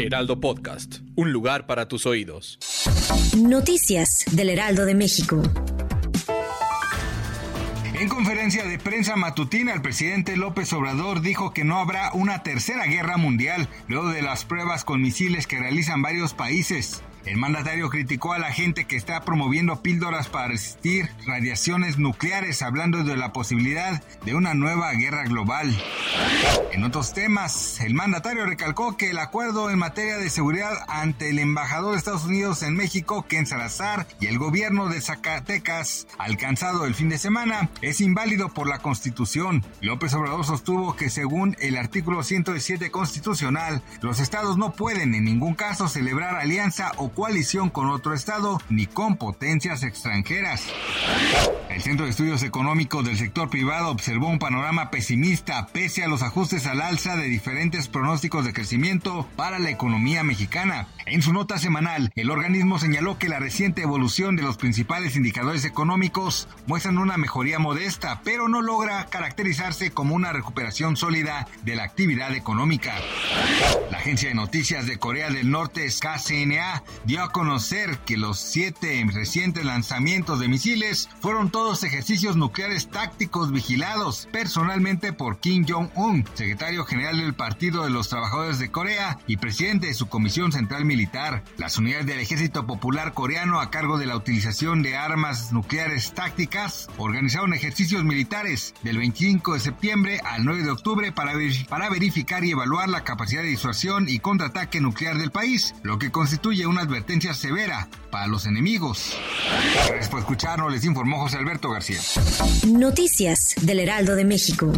Heraldo Podcast, un lugar para tus oídos. Noticias del Heraldo de México. En conferencia de prensa matutina, el presidente López Obrador dijo que no habrá una tercera guerra mundial luego de las pruebas con misiles que realizan varios países. El mandatario criticó a la gente que está promoviendo píldoras para resistir radiaciones nucleares, hablando de la posibilidad de una nueva guerra global. En otros temas, el mandatario recalcó que el acuerdo en materia de seguridad ante el embajador de Estados Unidos en México, Ken Salazar, y el gobierno de Zacatecas, alcanzado el fin de semana, es inválido por la Constitución. López Obrador sostuvo que según el artículo 117 constitucional, los estados no pueden en ningún caso celebrar alianza o coalición con otro Estado ni con potencias extranjeras. El Centro de Estudios Económicos del sector privado observó un panorama pesimista pese a los ajustes al alza de diferentes pronósticos de crecimiento para la economía mexicana. En su nota semanal, el organismo señaló que la reciente evolución de los principales indicadores económicos muestran una mejoría modesta, pero no logra caracterizarse como una recuperación sólida de la actividad económica. La agencia de noticias de Corea del Norte, KCNA, dio a conocer que los siete recientes lanzamientos de misiles fueron todos ejercicios nucleares tácticos vigilados personalmente por Kim Jong-un, secretario general del Partido de los Trabajadores de Corea y presidente de su Comisión Central Militar. Las unidades del Ejército Popular Coreano a cargo de la utilización de armas nucleares tácticas organizaron ejercicios militares del 25 de septiembre al 9 de octubre para, para verificar y evaluar la capacidad de disuasión y contraataque nuclear del país, lo que constituye una advertencia severa para los enemigos. Gracias por escucharnos, les informó José Alberto García. Noticias del Heraldo de México.